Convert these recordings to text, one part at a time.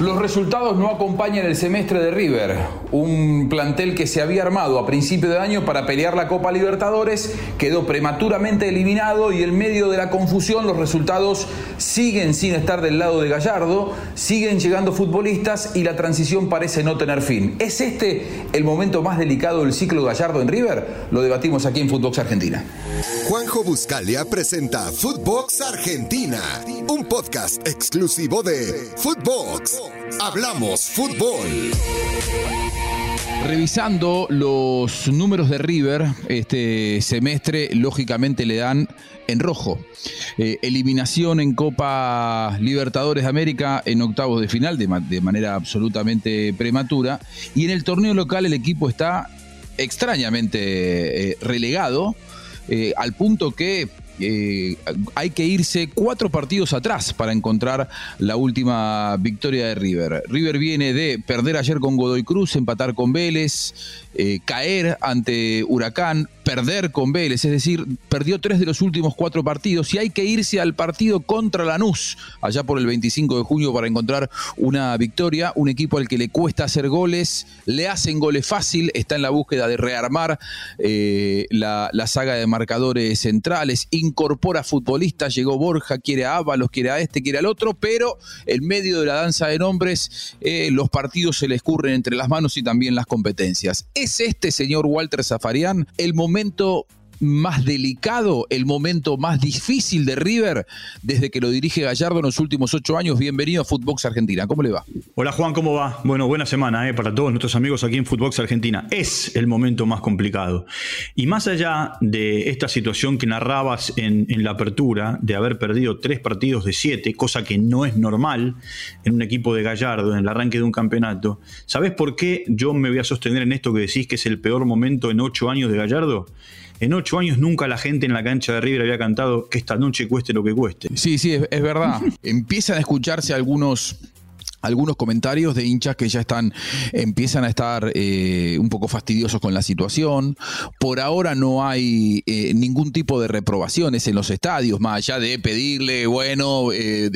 Los resultados no acompañan el semestre de River, un plantel que se había armado a principio de año para pelear la Copa Libertadores, quedó prematuramente eliminado y en medio de la confusión los resultados siguen sin estar del lado de Gallardo, siguen llegando futbolistas y la transición parece no tener fin. ¿Es este el momento más delicado del ciclo Gallardo en River? Lo debatimos aquí en Footbox Argentina. Juanjo Buscalia presenta Footbox Argentina, un podcast exclusivo de Footbox. Hablamos fútbol. Revisando los números de River, este semestre lógicamente le dan en rojo. Eh, eliminación en Copa Libertadores de América en octavos de final de, manera absolutamente prematura. Y en el torneo local el equipo está extrañamente eh, relegado. Eh, al punto que eh, hay que irse cuatro partidos atrás para encontrar la última victoria de River. River viene de perder ayer con Godoy Cruz, empatar con Vélez, eh, caer ante Huracán, perder con Vélez, es decir, perdió tres de los últimos cuatro partidos y hay que irse al partido contra Lanús, allá por el 25 de junio para encontrar una victoria, un equipo al que le cuesta hacer goles, le hacen goles fácil, está en la búsqueda de rearmar eh, la, saga de marcadores centrales, incorpora futbolistas, llegó Borja, quiere a Ábalos, quiere a este, quiere al otro, pero en medio de la danza de nombres eh, los partidos se le escurren entre las manos y también las competencias. ¿Es este señor Walter Zafarian el momento momento más delicado, el momento más difícil de River desde que lo dirige Gallardo en los últimos ocho años. Bienvenido a Footbox Argentina. ¿Cómo le va? Hola Juan, ¿cómo va? Bueno, buena semana eh, para todos nuestros amigos aquí en Footbox Argentina. Es el momento más complicado. Y más allá de esta situación que narrabas en, en la apertura, de haber perdido tres partidos de siete, cosa que no es normal en un equipo de Gallardo, en el arranque de un campeonato, ¿sabes por qué yo me voy a sostener en esto que decís que es el peor momento en ocho años de Gallardo? En ocho años nunca la gente en la cancha de River había cantado que esta noche cueste lo que cueste. Sí, sí, es, verdad. Empiezan a escucharse algunos algunos comentarios de hinchas que ya están, empiezan a estar eh, un poco fastidiosos con la situación. Por ahora no hay eh, ningún tipo de reprobaciones en los estadios, más allá de pedirle, bueno, eh,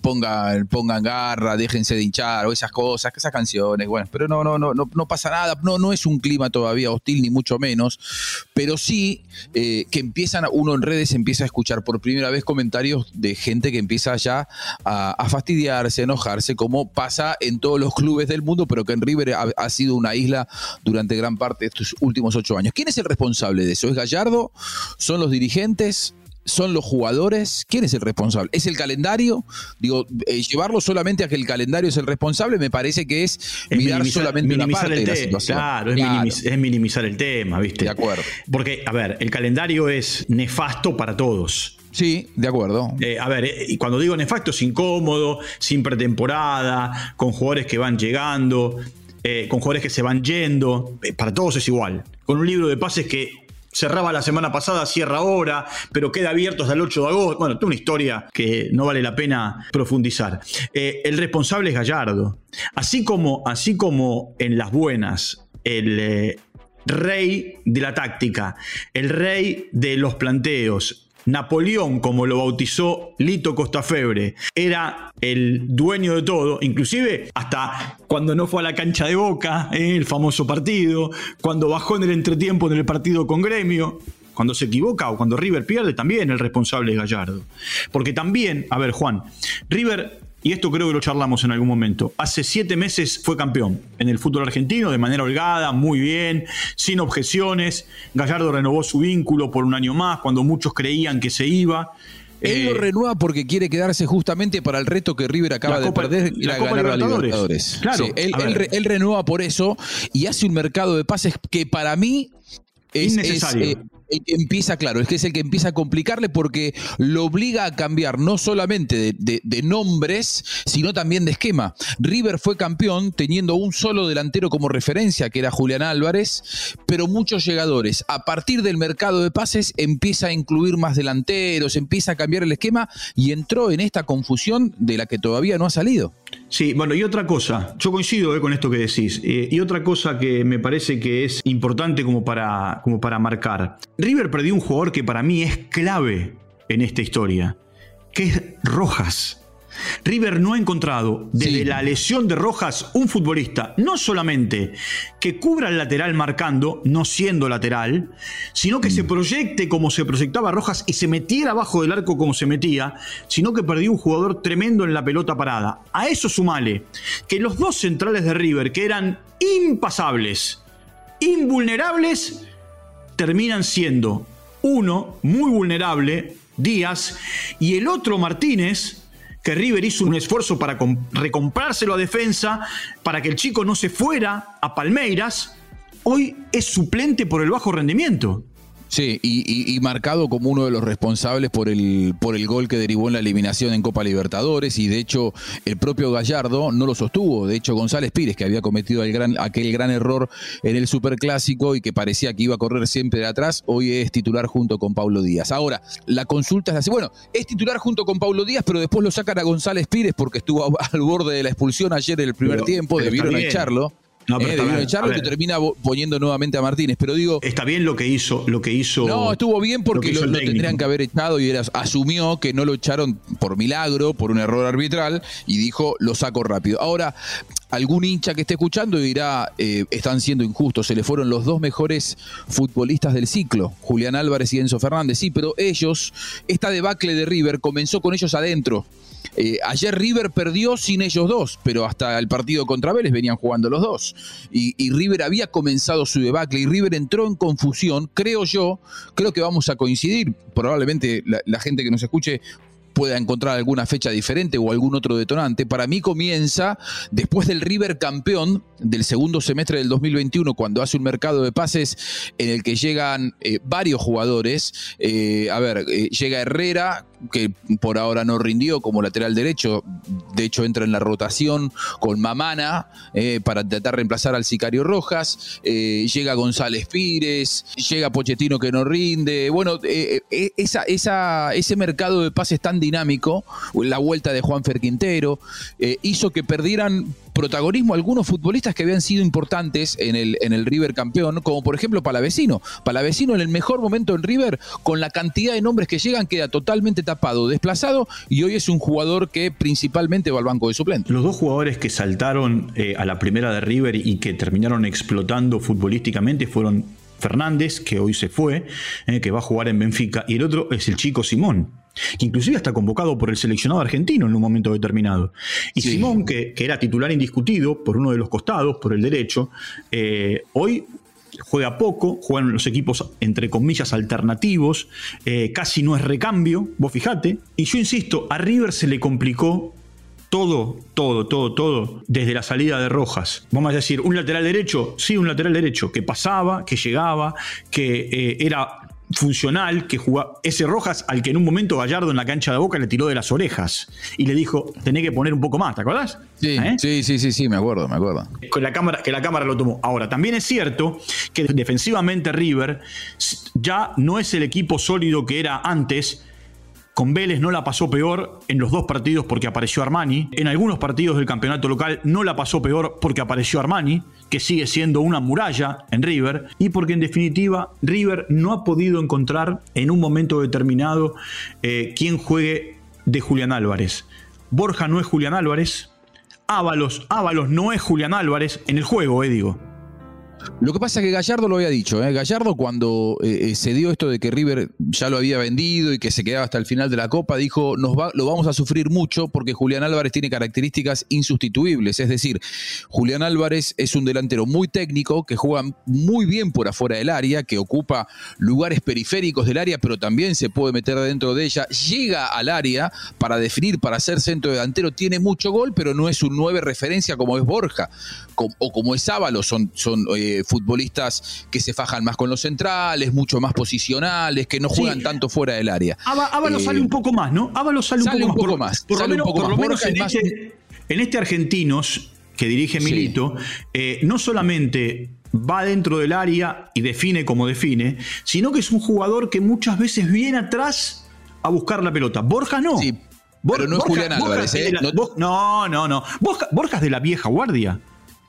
pongan, pongan garra, déjense de hinchar o esas cosas, esas canciones, bueno, pero no, no, no, no, no pasa nada, no, no es un clima todavía hostil, ni mucho menos, pero sí que empiezan, uno en redes empieza a escuchar por primera vez comentarios de gente que empieza ya a, fastidiarse, enojarse, como como pasa en todos los clubes del mundo, pero que en River ha, sido una isla durante gran parte de estos últimos ocho años. ¿Quién es el responsable de eso? ¿Es Gallardo? ¿Son los dirigentes? ¿Son los jugadores? ¿Quién es el responsable? ¿Es el calendario? Digo, eh, llevarlo solamente a que el calendario es el responsable me parece que es, mirar solamente una parte de la situación. Claro, es, minimizar el tema, ¿viste? De acuerdo. Porque, a ver, el calendario es nefasto para todos. Sí, de acuerdo. Eh, a ver, eh, cuando digo nefasto es incómodo, sin pretemporada, con jugadores que van llegando, eh, con jugadores que se van yendo. para todos es igual. Con un libro de pases que cerraba la semana pasada, cierra ahora, pero queda abierto hasta el 8 de agosto. Bueno, es una historia que no vale la pena profundizar. el responsable es Gallardo. Así como, así como en las buenas, el rey de la táctica, el rey de los planteos, Napoleón, como lo bautizó Lito Costafebre, era el dueño de todo, inclusive hasta cuando no fue a la cancha de Boca, eh, el famoso partido, cuando bajó en el entretiempo en el partido con Gremio, cuando se equivoca o cuando River pierde, también el responsable es Gallardo. Porque también, a ver Juan, River y esto creo que lo charlamos en algún momento. Hace siete meses fue campeón en el fútbol argentino, de manera holgada, muy bien, sin objeciones. Gallardo renovó su vínculo por un año más, cuando muchos creían que se iba. Él lo eh, renueva porque quiere quedarse justamente para el reto que River acaba de perder, la Copa ganar Libertadores. Claro, él, él, renueva por eso y hace un mercado de pases que para mí es, innecesario. Eh, que empieza, claro, es que es el que empieza a complicarle porque lo obliga a cambiar no solamente de, nombres, sino también de esquema. River fue campeón teniendo un solo delantero como referencia, que era Julián Álvarez, pero muchos llegadores. A partir del mercado de pases empieza a incluir más delanteros, empieza a cambiar el esquema y entró en esta confusión de la que todavía no ha salido. Sí, bueno, y otra cosa, yo coincido eh, con esto que decís, eh, y otra cosa que me parece que es importante como para, como para marcar. River perdió un jugador que para mí es clave en esta historia, que es Rojas. River no ha encontrado desde la lesión de Rojas un futbolista no solamente que cubra el lateral marcando, no siendo lateral, sino que se mm. proyecte como se proyectaba Rojas y se metiera abajo del arco como se metía, sino que perdió un jugador tremendo en la pelota parada. A eso sumale que los dos centrales de River, que eran impasables, invulnerables, terminan siendo uno muy vulnerable, Díaz, y el otro Martínez, que River hizo un esfuerzo para recomprárselo a defensa, para que el chico no se fuera a Palmeiras, hoy es suplente por el bajo rendimiento. Sí, y, marcado como uno de los responsables por el, por el gol que derivó en la eliminación en Copa Libertadores, y de hecho el propio Gallardo no lo sostuvo. De hecho, González Pires, que había cometido el gran, aquel gran error en el Superclásico y que parecía que iba a correr siempre de atrás, hoy es titular junto con Paulo Díaz. Ahora, la consulta es así. Bueno, es titular junto con Paulo Díaz, pero después lo sacan a González Pires porque estuvo al borde de la expulsión ayer en el primer tiempo, debieron echarlo. No, pero eh, echarlo que termina poniendo nuevamente a Martínez. Pero digo. Está bien lo que hizo, lo que hizo. No, estuvo bien porque lo, tendrían que haber echado y era, asumió que no lo echaron por milagro, por un error arbitral, y dijo lo saco rápido. Ahora, algún hincha que esté escuchando dirá, eh, están siendo injustos, se le fueron los dos mejores futbolistas del ciclo, Julián Álvarez y Enzo Fernández. Sí, pero ellos, esta debacle de River comenzó con ellos adentro. Eh, ayer River perdió sin ellos dos, pero hasta el partido contra Vélez venían jugando los dos. Y, River había comenzado su debacle y River entró en confusión, creo yo, creo que vamos a coincidir, probablemente la gente que nos escuche pueda encontrar alguna fecha diferente o algún otro detonante. Para mí comienza después del River campeón del segundo semestre del 2021, cuando hace un mercado de pases en el que llegan eh, varios jugadores. Eh, a ver, llega Herrera, que por ahora no rindió como lateral derecho, de hecho entra en la rotación con Mamana para tratar de reemplazar al Sicario Rojas, llega González Pires, llega Pochettino que no rinde, bueno, esa, esa, ese mercado de pases tan dinámico, la vuelta de Juan Quintero, eh, hizo que perdieran protagonismo algunos futbolistas que habían sido importantes en el, en el River campeón, como por ejemplo Palavecino. Palavecino en el mejor momento en River, con la cantidad de nombres que llegan, queda totalmente tapado, desplazado, y hoy es un jugador que principalmente va al banco de suplentes. Los dos jugadores que saltaron eh, a la primera de River y que terminaron explotando futbolísticamente fueron Fernández, que hoy se fue, eh, que va a jugar en Benfica, y el otro es el chico Simón, que inclusive está convocado por el seleccionado argentino en un momento determinado. Y Simón, que, era titular indiscutido por uno de los costados, por el derecho, eh, hoy juega poco, juegan los equipos entre comillas alternativos, eh, casi no es recambio, vos fijate. Y yo insisto, a River se le complicó todo, todo, todo, todo, desde la salida de Rojas. Vamos a decir, un lateral derecho, sí, un lateral derecho, que pasaba, que llegaba, que eh, era funcional que jugaba ese Rojas al que en un momento Gallardo en la cancha de Boca le tiró de las orejas y le dijo, tenés que poner un poco más, ¿te acordás? Sí, ¿Eh? sí, sí, sí, sí, me acuerdo, me acuerdo. Con la cámara, que la cámara lo tomó. Ahora, también es cierto que defensivamente River ya no es el equipo sólido que era antes, con Vélez no la pasó peor en los dos partidos porque apareció Armani. En algunos partidos del campeonato local no la pasó peor porque apareció Armani, que sigue siendo una muralla en River. Y porque en definitiva River no ha podido encontrar en un momento determinado eh, quién juegue de Julián Álvarez. Borja no es Julián Álvarez. Ábalos, Ábalos no es Julián Álvarez en el juego, eh, digo. Lo que pasa es que Gallardo lo había dicho. ¿eh? Gallardo, cuando eh, eh, se dio esto de que River ya lo había vendido y que se quedaba hasta el final de la Copa, dijo: nos lo vamos a sufrir mucho porque Julián Álvarez tiene características insustituibles. Es decir, Julián Álvarez es un delantero muy técnico que juega muy bien por afuera del área, que ocupa lugares periféricos del área, pero también se puede meter dentro de ella. Llega al área para definir, para ser centro delantero. Tiene mucho gol, pero no es un nueve referencia como es Borja o como es Ábalos. Son. son futbolistas que se fajan más con los centrales, mucho más posicionales, que no juegan tanto fuera del área. Ábalos sale un poco más, ¿no? Ábalos sale, un poco, más. Por, lo menos, en, este, en, este, Argentinos que dirige Milito, eh, no solamente va dentro del área y define como define, sino que es un jugador que muchas veces viene atrás a buscar la pelota. Borja no. Sí, pero no es Julián Álvarez, ¿eh? no, no, no. Borja, Borja es de la vieja guardia.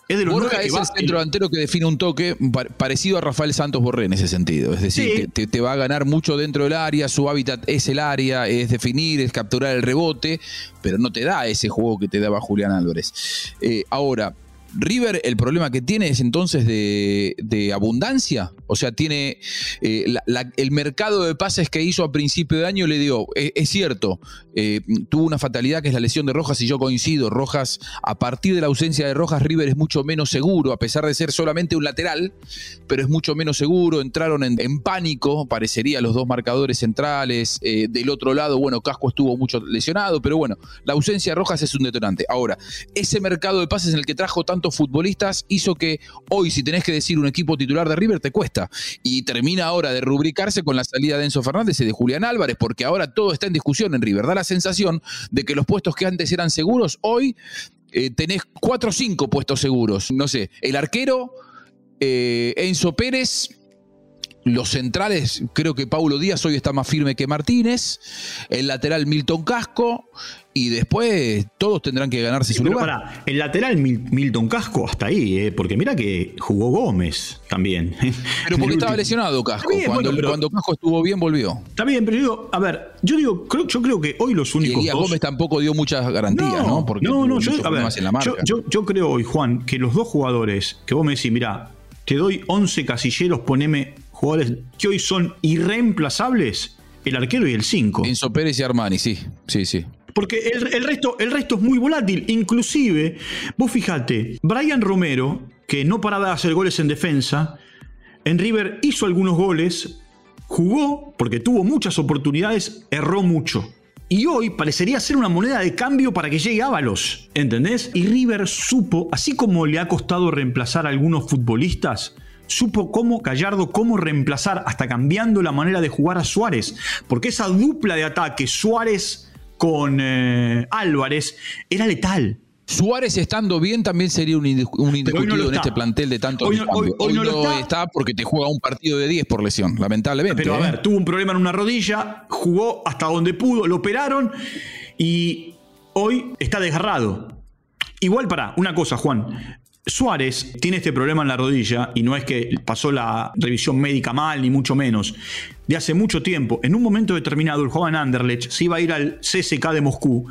Es de los Borja que es el centro delantero que define un toque pa- parecido a Rafael Santos Borré en ese sentido. Es decir, Sí. que te, te va a ganar mucho dentro del área, su hábitat es el área, es definir, es capturar el rebote, pero no te da ese juego que te daba Julián Álvarez. Eh, ahora, River, el problema que tiene es entonces de, abundancia. O sea, tiene eh, el mercado de pases que hizo a principio de año le dio, es, es cierto, eh, tuvo una fatalidad que es la lesión de Rojas y yo coincido. Rojas, a partir de la ausencia de Rojas, River es mucho menos seguro, a pesar de ser solamente un lateral, pero es mucho menos seguro. Entraron en, pánico, parecería los dos marcadores centrales. eh, del otro lado, bueno, Casco estuvo mucho lesionado, pero bueno, la ausencia de Rojas es un detonante. Ahora, ese mercado de pases en el que trajo futbolistas hizo que hoy, si tenés que decir un equipo titular de River, te cuesta. Y termina ahora de rubricarse con la salida de Enzo Fernández y de Julián Álvarez, porque ahora todo está en discusión en River. Da la sensación de que los puestos que antes eran seguros, hoy eh, tenés cuatro o cinco puestos seguros. No sé, el arquero, eh, Enzo Pérez. Los centrales, creo que Paulo Díaz hoy está más firme que Martínez. El lateral Milton Casco. Y después todos tendrán que ganarse su lugar. pará, el lateral Mil- Milton Casco hasta ahí, eh, porque mira que jugó Gómez también. Pero porque estaba lesionado Casco. Bien, cuando, bueno, pero- cuando Casco estuvo bien, volvió. Está bien, pero yo digo, a ver, yo digo, creo, yo creo que hoy los Y únicos Elías dos- Gómez tampoco dio muchas garantías, ¿no? Porque no, no, yo, a ver, problemas en la marca. yo, yo- yo creo hoy, Juan, que los dos jugadores que vos me decís, mira, te doy 11 casilleros, poneme jugadores que hoy son irreemplazables, el arquero y el 5. Enzo Pérez y Armani, sí, sí, sí. Porque el, el resto, el resto es muy volátil. Inclusive, vos fijate, Brian Romero, que no paraba de hacer goles en defensa, en River hizo algunos goles, jugó porque tuvo muchas oportunidades, erró mucho. Y hoy parecería ser una moneda de cambio para que llegue Ábalos, ¿entendés? Y River supo, así como le ha costado reemplazar a algunos futbolistas, supo cómo Gallardo, cómo reemplazar, hasta cambiando la manera de jugar a Suárez. Porque esa dupla de ataque, Suárez con eh, Álvarez, era letal. Suárez estando bien también sería un, no indiscutido en este plantel de tanto Hoy no- hoy- hoy no lo está. está porque te juega un partido de 10 por lesión, lamentablemente. Pero a ¿eh? ver, tuvo un problema en una rodilla, jugó hasta donde pudo, lo operaron y hoy está desgarrado. Igual para, una cosa, Juan. Suárez tiene este problema en la rodilla y no es que pasó la revisión médica mal, ni mucho menos. De hace mucho tiempo, en un momento determinado, el joven Anderlecht se iba a ir al CSK de Moscú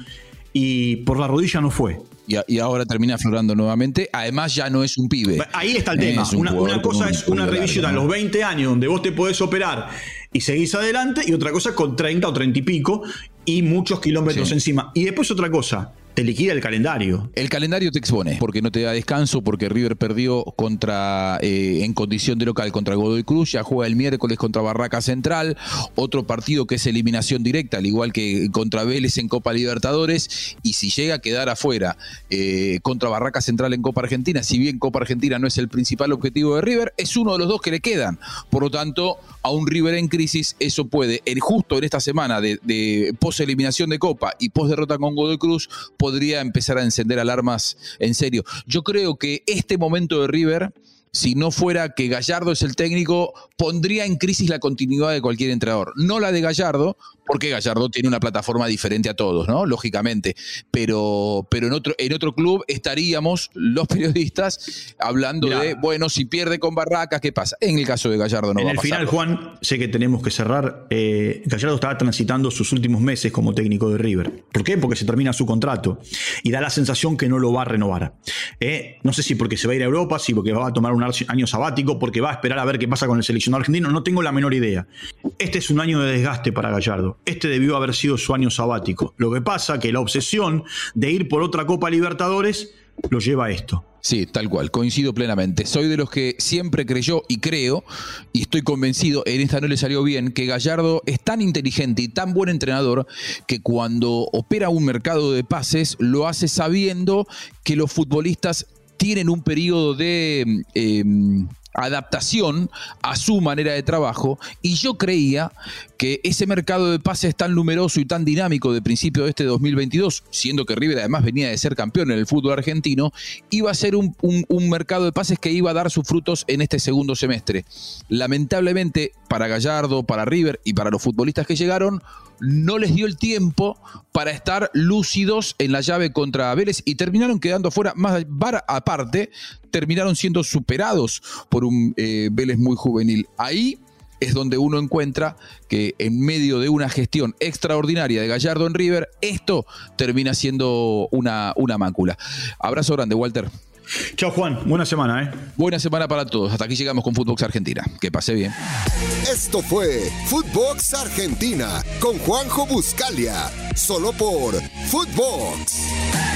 y por la rodilla no fue. Y, a- y ahora termina aflorando nuevamente. Además, ya no es un pibe. Ahí está el tema. es un Una, cosa es una revisión a los 20 años donde vos te podés operar y seguís adelante, y otra cosa con 30 o 30 y pico y muchos kilómetros Sí. encima. Y después otra cosa, te liquida el calendario. El calendario te expone, porque no te da descanso, porque River perdió contra eh, en condición de local contra Godoy Cruz, ya juega el miércoles contra Barraca Central, otro partido que es eliminación directa, al igual que contra Vélez en Copa Libertadores, y si llega a quedar afuera eh, contra Barraca Central en Copa Argentina, si bien Copa Argentina no es el principal objetivo de River, es uno de los dos que le quedan. Por lo tanto, a un River en crisis, eso puede, en, justo en esta semana de, de post-eliminación de Copa y post-derrota con Godoy Cruz, podría empezar a encender alarmas en serio. Yo creo que este momento de River, si no fuera que Gallardo es el técnico, pondría en crisis la continuidad de cualquier entrenador. No la de Gallardo, porque Gallardo tiene una plataforma diferente a todos, ¿no? Lógicamente. Pero, pero en, otro, en otro club estaríamos los periodistas hablando Mirá. de, bueno, si pierde con Barracas, ¿qué pasa? En el caso de Gallardo no en va el a pasar. final, Juan, sé que tenemos que cerrar. eh, Gallardo estaba transitando sus últimos meses como técnico de River. ¿Por qué? Porque se termina su contrato y da la sensación que no lo va a renovar. Eh, no sé si porque se va a ir a Europa, si porque va a tomar un año sabático, porque va a esperar a ver qué pasa con el seleccionado argentino. No tengo la menor idea. Este es un año de desgaste para Gallardo. Este debió haber sido su año sabático. Lo que pasa que la obsesión de ir por otra Copa Libertadores lo lleva a esto. Sí, tal cual, coincido plenamente. Soy de los que siempre creyó y creo, y estoy convencido, en esta no le salió bien, que Gallardo es tan inteligente y tan buen entrenador que cuando opera un mercado de pases lo hace sabiendo que los futbolistas tienen un periodo de eh, adaptación a su manera de trabajo y yo creía que ese mercado de pases tan numeroso y tan dinámico de principio de este 2022, siendo que River además venía de ser campeón en el fútbol argentino, iba a ser un, un- un mercado de pases que iba a dar sus frutos en este segundo semestre. Lamentablemente para Gallardo, para River y para los futbolistas que llegaron, no les dio el tiempo para estar lúcidos en la llave contra Vélez y terminaron quedando fuera, más aparte, terminaron siendo superados por un eh, Vélez muy juvenil. Ahí es donde uno encuentra que en medio de una gestión extraordinaria de Gallardo en River, esto termina siendo una, una mácula. Abrazo grande, Walter. Chao Juan, buena semana, ¿eh? Buena semana para todos. Hasta aquí llegamos con Footbox Argentina. Que pase bien. Esto fue Footbox Argentina con Juanjo Buscalia, solo por Footbox.